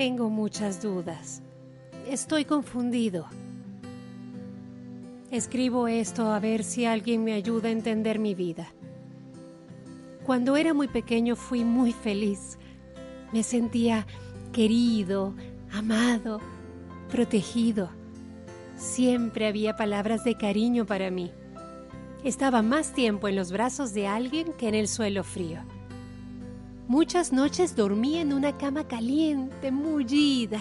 Tengo muchas dudas. Estoy confundido. Escribo esto a ver si alguien me ayuda a entender mi vida. Cuando era muy pequeño fui muy feliz. Me sentía querido, amado, protegido. Siempre había palabras de cariño para mí. Estaba más tiempo en los brazos de alguien que en el suelo frío. Muchas noches dormí en una cama caliente, mullida.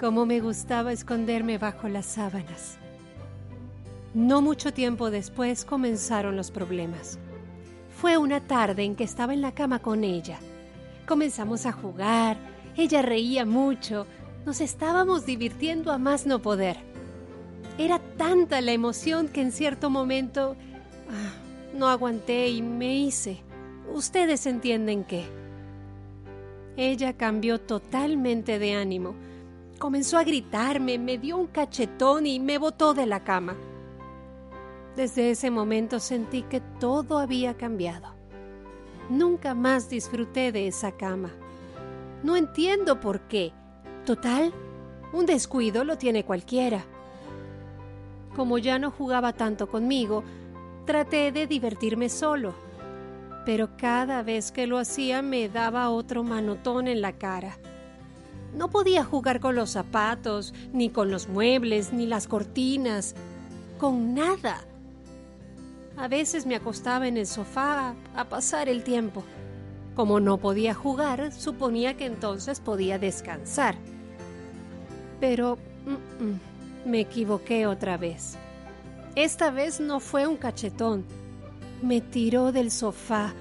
Cómo me gustaba esconderme bajo las sábanas. No mucho tiempo después comenzaron los problemas. Fue una tarde en que estaba en la cama con ella. Comenzamos a jugar, ella reía mucho, nos estábamos divirtiendo a más no poder. Era tanta la emoción que en cierto momento ah, no aguanté y me hice. Ustedes entienden qué. Ella cambió totalmente de ánimo. Comenzó a gritarme, me dio un cachetón y me botó de la cama. Desde ese momento sentí que todo había cambiado. Nunca más disfruté de esa cama. No entiendo por qué. Total, un descuido lo tiene cualquiera. Como ya no jugaba tanto conmigo, traté de divertirme solo pero cada vez que lo hacía me daba otro manotón en la cara. No podía jugar con los zapatos, ni con los muebles, ni las cortinas, con nada. A veces me acostaba en el sofá a pasar el tiempo. Como no podía jugar, suponía que entonces podía descansar. Pero mm, mm, me equivoqué otra vez. Esta vez no fue un cachetón, me tiró del sofá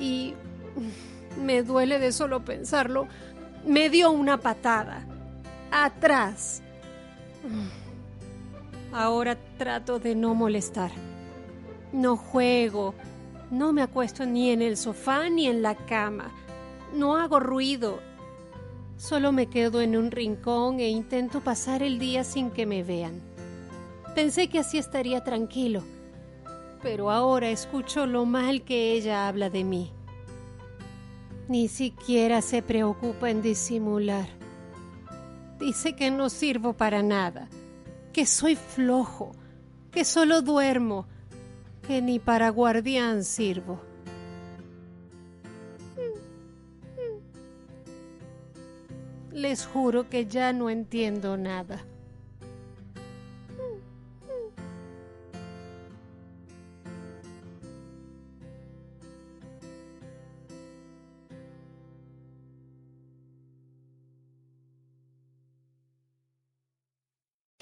y me duele de solo pensarlo. Me dio una patada. Atrás. Ahora trato de no molestar. No juego. No me acuesto ni en el sofá ni en la cama. No hago ruido. Solo me quedo en un rincón e intento pasar el día sin que me vean. Pensé que así estaría tranquilo pero ahora escucho lo mal que ella habla de mí. Ni siquiera se preocupa en disimular. Dice que no sirvo para nada, que soy flojo, que solo duermo, que ni para guardián sirvo. Les juro que ya no entiendo nada.